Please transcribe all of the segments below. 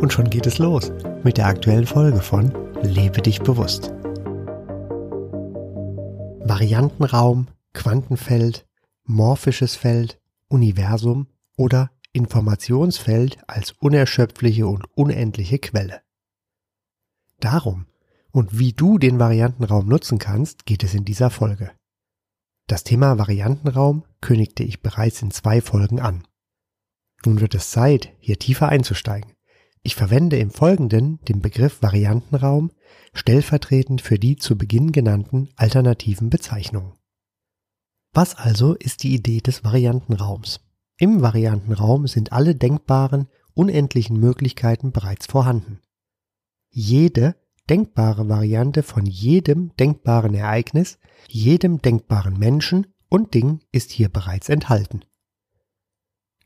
Und schon geht es los mit der aktuellen Folge von Lebe dich bewusst. Variantenraum, Quantenfeld, morphisches Feld, Universum oder Informationsfeld als unerschöpfliche und unendliche Quelle. Darum und wie du den Variantenraum nutzen kannst, geht es in dieser Folge. Das Thema Variantenraum kündigte ich bereits in zwei Folgen an. Nun wird es Zeit, hier tiefer einzusteigen. Ich verwende im Folgenden den Begriff Variantenraum stellvertretend für die zu Beginn genannten alternativen Bezeichnungen. Was also ist die Idee des Variantenraums? Im Variantenraum sind alle denkbaren, unendlichen Möglichkeiten bereits vorhanden. Jede denkbare Variante von jedem denkbaren Ereignis, jedem denkbaren Menschen und Ding ist hier bereits enthalten.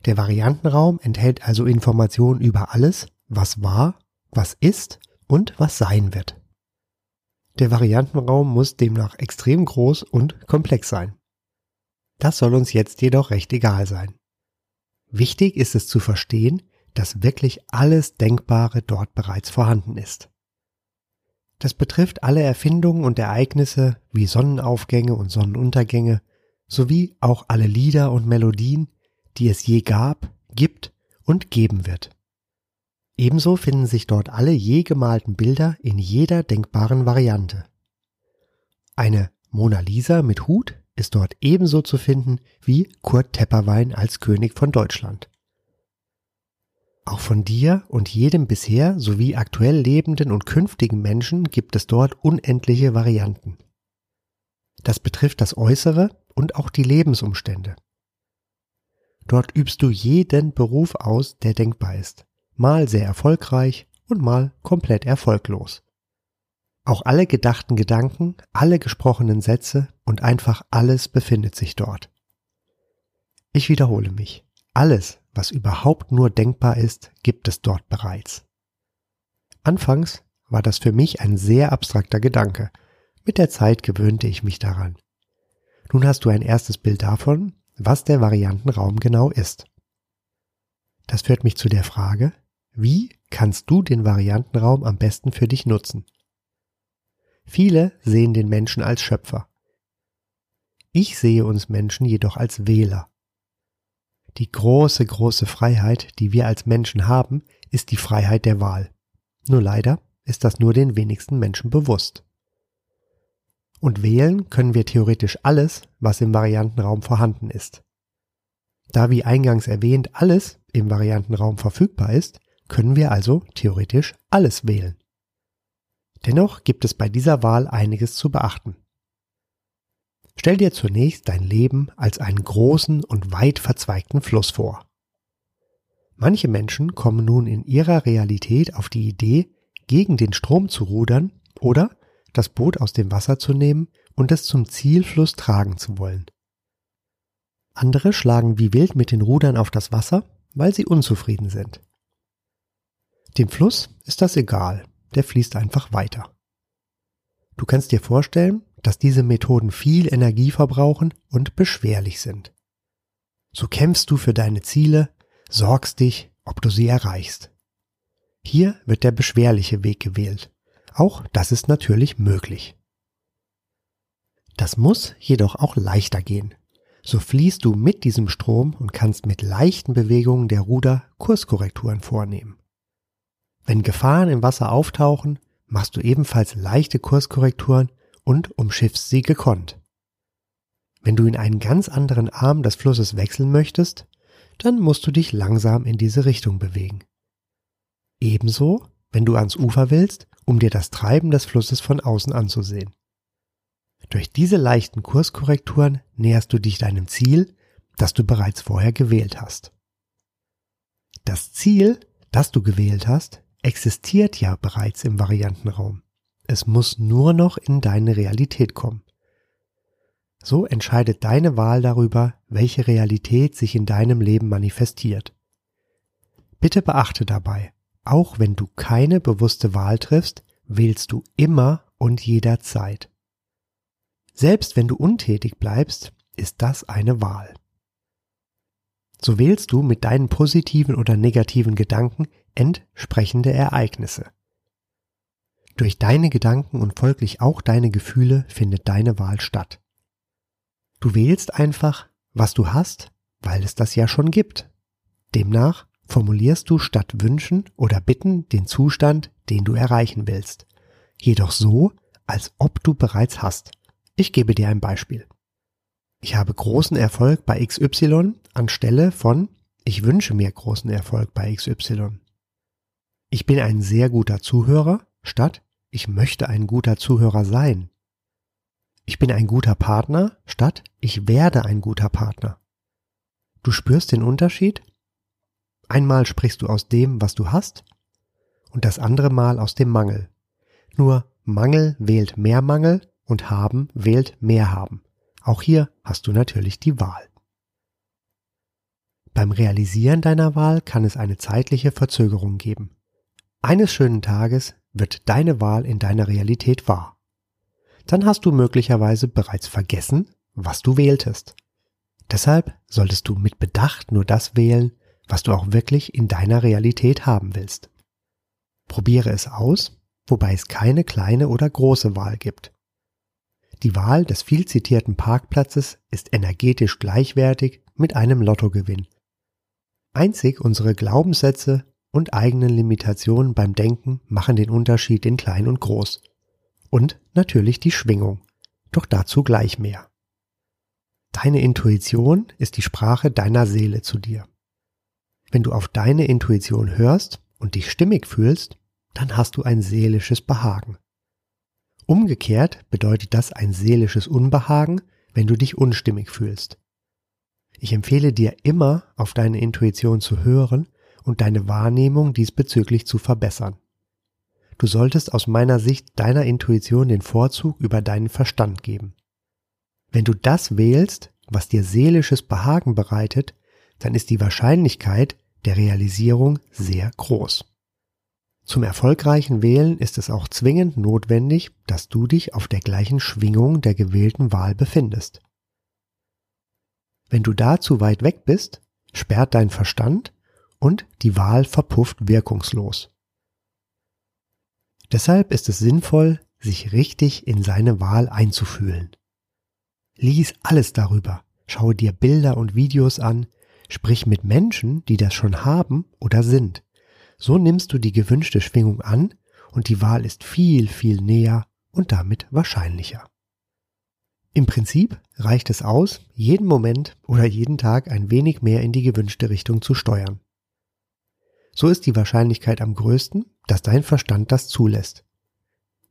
Der Variantenraum enthält also Informationen über alles, was war, was ist und was sein wird. Der Variantenraum muss demnach extrem groß und komplex sein. Das soll uns jetzt jedoch recht egal sein. Wichtig ist es zu verstehen, dass wirklich alles Denkbare dort bereits vorhanden ist. Das betrifft alle Erfindungen und Ereignisse wie Sonnenaufgänge und Sonnenuntergänge sowie auch alle Lieder und Melodien, die es je gab, gibt und geben wird. Ebenso finden sich dort alle je gemalten Bilder in jeder denkbaren Variante. Eine Mona Lisa mit Hut ist dort ebenso zu finden wie Kurt Tepperwein als König von Deutschland. Auch von dir und jedem bisher sowie aktuell lebenden und künftigen Menschen gibt es dort unendliche Varianten. Das betrifft das Äußere und auch die Lebensumstände. Dort übst du jeden Beruf aus, der denkbar ist mal sehr erfolgreich und mal komplett erfolglos. Auch alle gedachten Gedanken, alle gesprochenen Sätze und einfach alles befindet sich dort. Ich wiederhole mich. Alles, was überhaupt nur denkbar ist, gibt es dort bereits. Anfangs war das für mich ein sehr abstrakter Gedanke. Mit der Zeit gewöhnte ich mich daran. Nun hast du ein erstes Bild davon, was der Variantenraum genau ist. Das führt mich zu der Frage, wie kannst du den Variantenraum am besten für dich nutzen? Viele sehen den Menschen als Schöpfer. Ich sehe uns Menschen jedoch als Wähler. Die große, große Freiheit, die wir als Menschen haben, ist die Freiheit der Wahl. Nur leider ist das nur den wenigsten Menschen bewusst. Und wählen können wir theoretisch alles, was im Variantenraum vorhanden ist. Da wie eingangs erwähnt alles im Variantenraum verfügbar ist, können wir also theoretisch alles wählen. Dennoch gibt es bei dieser Wahl einiges zu beachten. Stell dir zunächst dein Leben als einen großen und weit verzweigten Fluss vor. Manche Menschen kommen nun in ihrer Realität auf die Idee, gegen den Strom zu rudern oder das Boot aus dem Wasser zu nehmen und es zum Zielfluss tragen zu wollen. Andere schlagen wie wild mit den Rudern auf das Wasser, weil sie unzufrieden sind. Dem Fluss ist das egal, der fließt einfach weiter. Du kannst dir vorstellen, dass diese Methoden viel Energie verbrauchen und beschwerlich sind. So kämpfst du für deine Ziele, sorgst dich, ob du sie erreichst. Hier wird der beschwerliche Weg gewählt. Auch das ist natürlich möglich. Das muss jedoch auch leichter gehen. So fließt du mit diesem Strom und kannst mit leichten Bewegungen der Ruder Kurskorrekturen vornehmen. Wenn Gefahren im Wasser auftauchen, machst du ebenfalls leichte Kurskorrekturen und umschiffst sie gekonnt. Wenn du in einen ganz anderen Arm des Flusses wechseln möchtest, dann musst du dich langsam in diese Richtung bewegen. Ebenso, wenn du ans Ufer willst, um dir das Treiben des Flusses von außen anzusehen. Durch diese leichten Kurskorrekturen näherst du dich deinem Ziel, das du bereits vorher gewählt hast. Das Ziel, das du gewählt hast, existiert ja bereits im Variantenraum. Es muss nur noch in deine Realität kommen. So entscheidet deine Wahl darüber, welche Realität sich in deinem Leben manifestiert. Bitte beachte dabei, auch wenn du keine bewusste Wahl triffst, wählst du immer und jederzeit. Selbst wenn du untätig bleibst, ist das eine Wahl. So wählst du mit deinen positiven oder negativen Gedanken entsprechende Ereignisse. Durch deine Gedanken und folglich auch deine Gefühle findet deine Wahl statt. Du wählst einfach, was du hast, weil es das ja schon gibt. Demnach formulierst du statt Wünschen oder Bitten den Zustand, den du erreichen willst. Jedoch so, als ob du bereits hast. Ich gebe dir ein Beispiel. Ich habe großen Erfolg bei XY anstelle von ich wünsche mir großen Erfolg bei XY. Ich bin ein sehr guter Zuhörer statt ich möchte ein guter Zuhörer sein. Ich bin ein guter Partner statt ich werde ein guter Partner. Du spürst den Unterschied? Einmal sprichst du aus dem, was du hast, und das andere Mal aus dem Mangel. Nur Mangel wählt mehr Mangel und haben wählt mehr haben. Auch hier hast du natürlich die Wahl. Beim Realisieren deiner Wahl kann es eine zeitliche Verzögerung geben. Eines schönen Tages wird deine Wahl in deiner Realität wahr. Dann hast du möglicherweise bereits vergessen, was du wähltest. Deshalb solltest du mit Bedacht nur das wählen, was du auch wirklich in deiner Realität haben willst. Probiere es aus, wobei es keine kleine oder große Wahl gibt. Die Wahl des viel zitierten Parkplatzes ist energetisch gleichwertig mit einem Lottogewinn. Einzig unsere Glaubenssätze und eigenen Limitationen beim Denken machen den Unterschied in klein und groß. Und natürlich die Schwingung. Doch dazu gleich mehr. Deine Intuition ist die Sprache deiner Seele zu dir. Wenn du auf deine Intuition hörst und dich stimmig fühlst, dann hast du ein seelisches Behagen. Umgekehrt bedeutet das ein seelisches Unbehagen, wenn du dich unstimmig fühlst. Ich empfehle dir immer, auf deine Intuition zu hören und deine Wahrnehmung diesbezüglich zu verbessern. Du solltest aus meiner Sicht deiner Intuition den Vorzug über deinen Verstand geben. Wenn du das wählst, was dir seelisches Behagen bereitet, dann ist die Wahrscheinlichkeit der Realisierung sehr groß. Zum erfolgreichen Wählen ist es auch zwingend notwendig, dass du dich auf der gleichen Schwingung der gewählten Wahl befindest. Wenn du da zu weit weg bist, sperrt dein Verstand und die Wahl verpufft wirkungslos. Deshalb ist es sinnvoll, sich richtig in seine Wahl einzufühlen. Lies alles darüber, schaue dir Bilder und Videos an, sprich mit Menschen, die das schon haben oder sind. So nimmst du die gewünschte Schwingung an und die Wahl ist viel, viel näher und damit wahrscheinlicher. Im Prinzip reicht es aus, jeden Moment oder jeden Tag ein wenig mehr in die gewünschte Richtung zu steuern. So ist die Wahrscheinlichkeit am größten, dass dein Verstand das zulässt.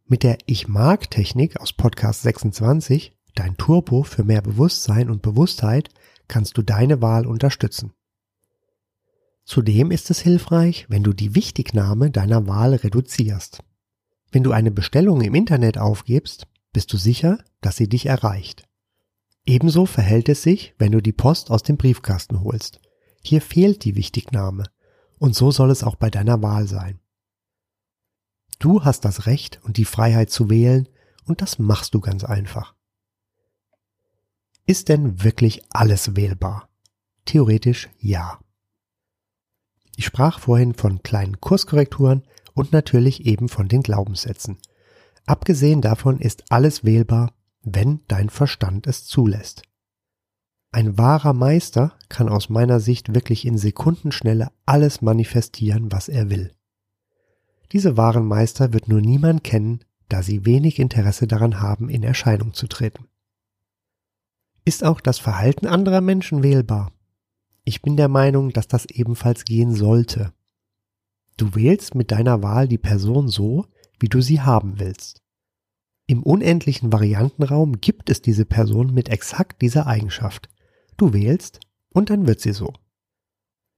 Mit der Ich mag Technik aus Podcast 26, dein Turbo für mehr Bewusstsein und Bewusstheit, kannst du deine Wahl unterstützen. Zudem ist es hilfreich, wenn du die Wichtignahme deiner Wahl reduzierst. Wenn du eine Bestellung im Internet aufgibst, bist du sicher, dass sie dich erreicht. Ebenso verhält es sich, wenn du die Post aus dem Briefkasten holst. Hier fehlt die Wichtignahme. Und so soll es auch bei deiner Wahl sein. Du hast das Recht und die Freiheit zu wählen und das machst du ganz einfach. Ist denn wirklich alles wählbar? Theoretisch ja. Ich sprach vorhin von kleinen Kurskorrekturen und natürlich eben von den Glaubenssätzen. Abgesehen davon ist alles wählbar, wenn dein Verstand es zulässt. Ein wahrer Meister kann aus meiner Sicht wirklich in Sekundenschnelle alles manifestieren, was er will. Diese wahren Meister wird nur niemand kennen, da sie wenig Interesse daran haben, in Erscheinung zu treten. Ist auch das Verhalten anderer Menschen wählbar? Ich bin der Meinung, dass das ebenfalls gehen sollte. Du wählst mit deiner Wahl die Person so, wie du sie haben willst. Im unendlichen Variantenraum gibt es diese Person mit exakt dieser Eigenschaft. Du wählst und dann wird sie so.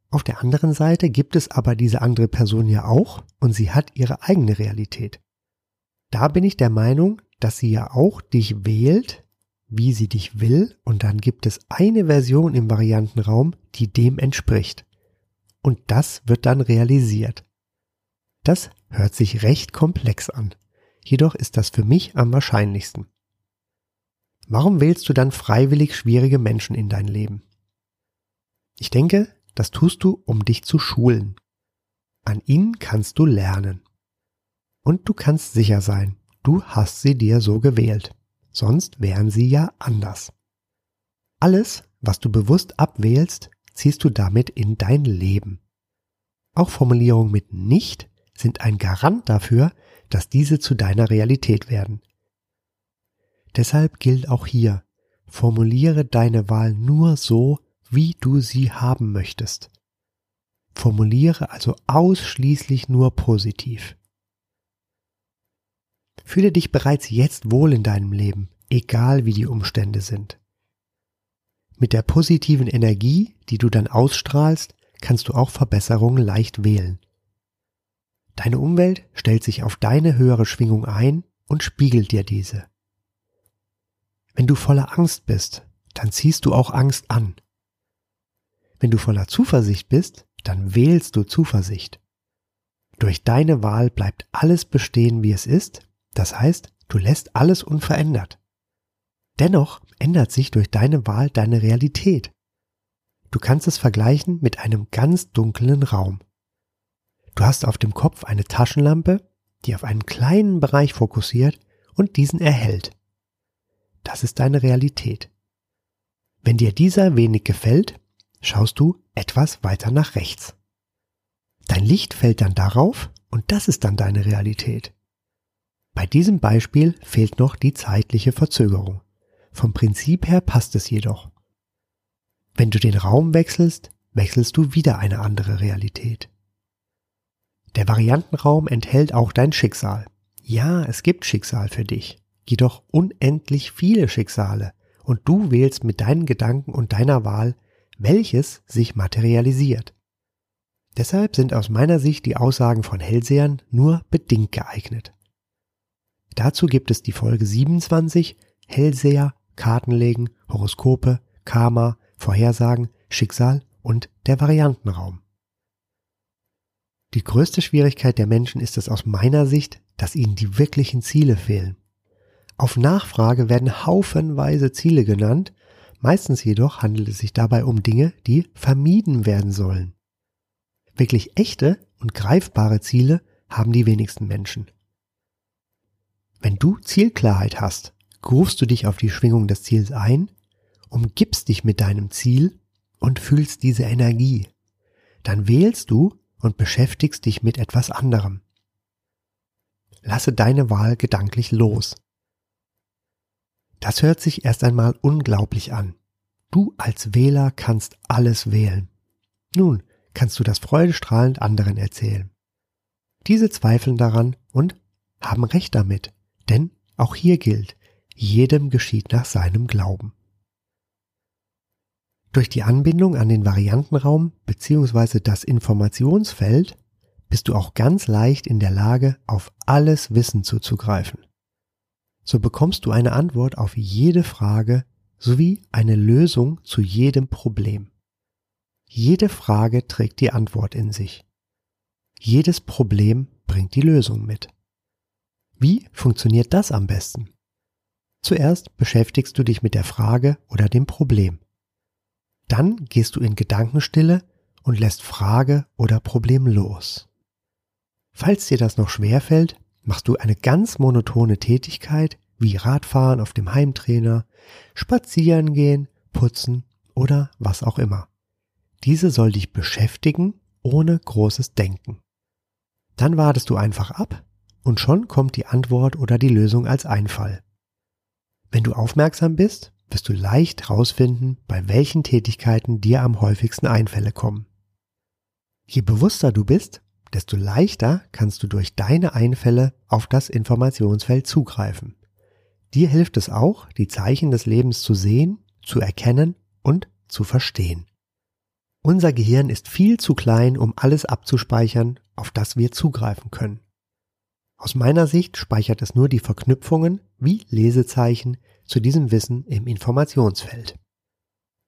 Auf der anderen Seite gibt es aber diese andere Person ja auch und sie hat ihre eigene Realität. Da bin ich der Meinung, dass sie ja auch dich wählt, wie sie dich will, und dann gibt es eine Version im Variantenraum, die dem entspricht. Und das wird dann realisiert. Das hört sich recht komplex an. Jedoch ist das für mich am wahrscheinlichsten. Warum wählst du dann freiwillig schwierige Menschen in dein Leben? Ich denke, das tust du, um dich zu schulen. An ihnen kannst du lernen. Und du kannst sicher sein, du hast sie dir so gewählt. Sonst wären sie ja anders. Alles, was du bewusst abwählst, ziehst du damit in dein Leben. Auch Formulierungen mit nicht sind ein Garant dafür, dass diese zu deiner Realität werden. Deshalb gilt auch hier, formuliere deine Wahl nur so, wie du sie haben möchtest. Formuliere also ausschließlich nur positiv. Fühle dich bereits jetzt wohl in deinem Leben, egal wie die Umstände sind. Mit der positiven Energie, die du dann ausstrahlst, kannst du auch Verbesserungen leicht wählen. Deine Umwelt stellt sich auf deine höhere Schwingung ein und spiegelt dir diese. Wenn du voller Angst bist, dann ziehst du auch Angst an. Wenn du voller Zuversicht bist, dann wählst du Zuversicht. Durch deine Wahl bleibt alles bestehen, wie es ist, das heißt, du lässt alles unverändert. Dennoch ändert sich durch deine Wahl deine Realität. Du kannst es vergleichen mit einem ganz dunklen Raum. Du hast auf dem Kopf eine Taschenlampe, die auf einen kleinen Bereich fokussiert und diesen erhält. Das ist deine Realität. Wenn dir dieser wenig gefällt, schaust du etwas weiter nach rechts. Dein Licht fällt dann darauf und das ist dann deine Realität. Bei diesem Beispiel fehlt noch die zeitliche Verzögerung. Vom Prinzip her passt es jedoch. Wenn du den Raum wechselst, wechselst du wieder eine andere Realität. Der Variantenraum enthält auch dein Schicksal. Ja, es gibt Schicksal für dich, jedoch unendlich viele Schicksale, und du wählst mit deinen Gedanken und deiner Wahl welches sich materialisiert. Deshalb sind aus meiner Sicht die Aussagen von Hellsehern nur bedingt geeignet. Dazu gibt es die Folge 27 Hellseher, Kartenlegen, Horoskope, Karma, Vorhersagen, Schicksal und der Variantenraum. Die größte Schwierigkeit der Menschen ist es aus meiner Sicht, dass ihnen die wirklichen Ziele fehlen. Auf Nachfrage werden haufenweise Ziele genannt, Meistens jedoch handelt es sich dabei um Dinge, die vermieden werden sollen. Wirklich echte und greifbare Ziele haben die wenigsten Menschen. Wenn du Zielklarheit hast, rufst du dich auf die Schwingung des Ziels ein, umgibst dich mit deinem Ziel und fühlst diese Energie. Dann wählst du und beschäftigst dich mit etwas anderem. Lasse deine Wahl gedanklich los. Das hört sich erst einmal unglaublich an. Du als Wähler kannst alles wählen. Nun kannst du das freudestrahlend anderen erzählen. Diese zweifeln daran und haben recht damit, denn auch hier gilt, jedem geschieht nach seinem Glauben. Durch die Anbindung an den Variantenraum bzw. das Informationsfeld bist du auch ganz leicht in der Lage, auf alles Wissen zuzugreifen so bekommst du eine Antwort auf jede Frage sowie eine Lösung zu jedem Problem. Jede Frage trägt die Antwort in sich. Jedes Problem bringt die Lösung mit. Wie funktioniert das am besten? Zuerst beschäftigst du dich mit der Frage oder dem Problem. Dann gehst du in Gedankenstille und lässt Frage oder Problem los. Falls dir das noch schwer fällt, Machst du eine ganz monotone Tätigkeit wie Radfahren auf dem Heimtrainer, spazieren gehen, putzen oder was auch immer. Diese soll dich beschäftigen ohne großes Denken. Dann wartest du einfach ab und schon kommt die Antwort oder die Lösung als Einfall. Wenn du aufmerksam bist, wirst du leicht herausfinden, bei welchen Tätigkeiten dir am häufigsten Einfälle kommen. Je bewusster du bist, desto leichter kannst du durch deine Einfälle auf das Informationsfeld zugreifen. Dir hilft es auch, die Zeichen des Lebens zu sehen, zu erkennen und zu verstehen. Unser Gehirn ist viel zu klein, um alles abzuspeichern, auf das wir zugreifen können. Aus meiner Sicht speichert es nur die Verknüpfungen wie Lesezeichen zu diesem Wissen im Informationsfeld.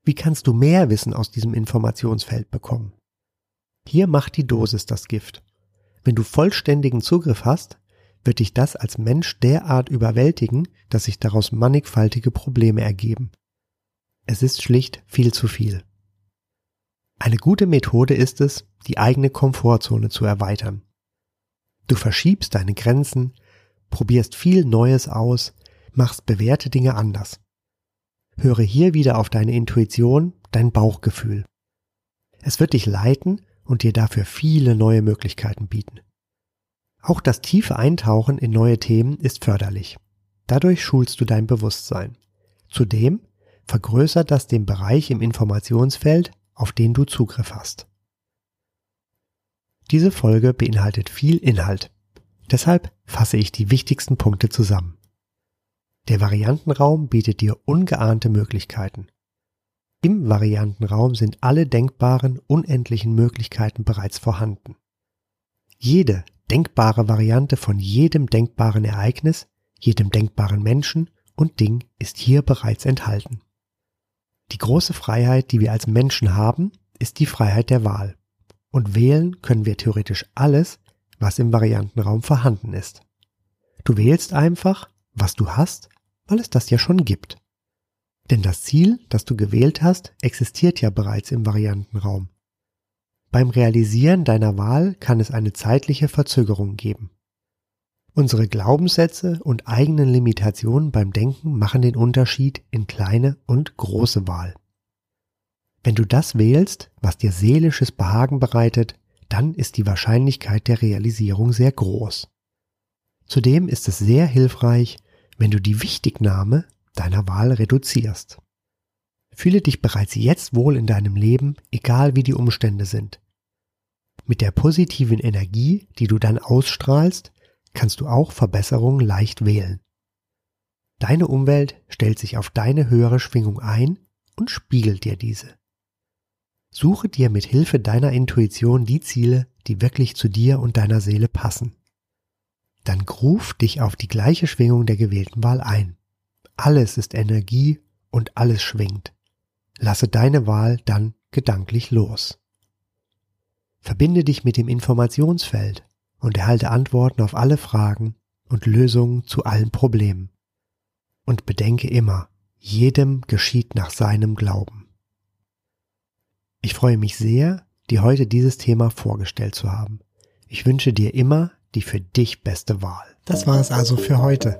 Wie kannst du mehr Wissen aus diesem Informationsfeld bekommen? Hier macht die Dosis das Gift. Wenn du vollständigen Zugriff hast, wird dich das als Mensch derart überwältigen, dass sich daraus mannigfaltige Probleme ergeben. Es ist schlicht viel zu viel. Eine gute Methode ist es, die eigene Komfortzone zu erweitern. Du verschiebst deine Grenzen, probierst viel Neues aus, machst bewährte Dinge anders. Höre hier wieder auf deine Intuition, dein Bauchgefühl. Es wird dich leiten und dir dafür viele neue Möglichkeiten bieten. Auch das tiefe Eintauchen in neue Themen ist förderlich. Dadurch schulst du dein Bewusstsein. Zudem vergrößert das den Bereich im Informationsfeld, auf den du Zugriff hast. Diese Folge beinhaltet viel Inhalt. Deshalb fasse ich die wichtigsten Punkte zusammen. Der Variantenraum bietet dir ungeahnte Möglichkeiten. Im Variantenraum sind alle denkbaren, unendlichen Möglichkeiten bereits vorhanden. Jede denkbare Variante von jedem denkbaren Ereignis, jedem denkbaren Menschen und Ding ist hier bereits enthalten. Die große Freiheit, die wir als Menschen haben, ist die Freiheit der Wahl. Und wählen können wir theoretisch alles, was im Variantenraum vorhanden ist. Du wählst einfach, was du hast, weil es das ja schon gibt. Denn das Ziel, das du gewählt hast, existiert ja bereits im Variantenraum. Beim Realisieren deiner Wahl kann es eine zeitliche Verzögerung geben. Unsere Glaubenssätze und eigenen Limitationen beim Denken machen den Unterschied in kleine und große Wahl. Wenn du das wählst, was dir seelisches Behagen bereitet, dann ist die Wahrscheinlichkeit der Realisierung sehr groß. Zudem ist es sehr hilfreich, wenn du die Wichtignahme deiner Wahl reduzierst. Fühle dich bereits jetzt wohl in deinem Leben, egal wie die Umstände sind. Mit der positiven Energie, die du dann ausstrahlst, kannst du auch Verbesserungen leicht wählen. Deine Umwelt stellt sich auf deine höhere Schwingung ein und spiegelt dir diese. Suche dir mit Hilfe deiner Intuition die Ziele, die wirklich zu dir und deiner Seele passen. Dann gruf dich auf die gleiche Schwingung der gewählten Wahl ein. Alles ist Energie und alles schwingt. Lasse deine Wahl dann gedanklich los. Verbinde dich mit dem Informationsfeld und erhalte Antworten auf alle Fragen und Lösungen zu allen Problemen. Und bedenke immer, jedem geschieht nach seinem Glauben. Ich freue mich sehr, dir heute dieses Thema vorgestellt zu haben. Ich wünsche dir immer die für dich beste Wahl. Das war es also für heute.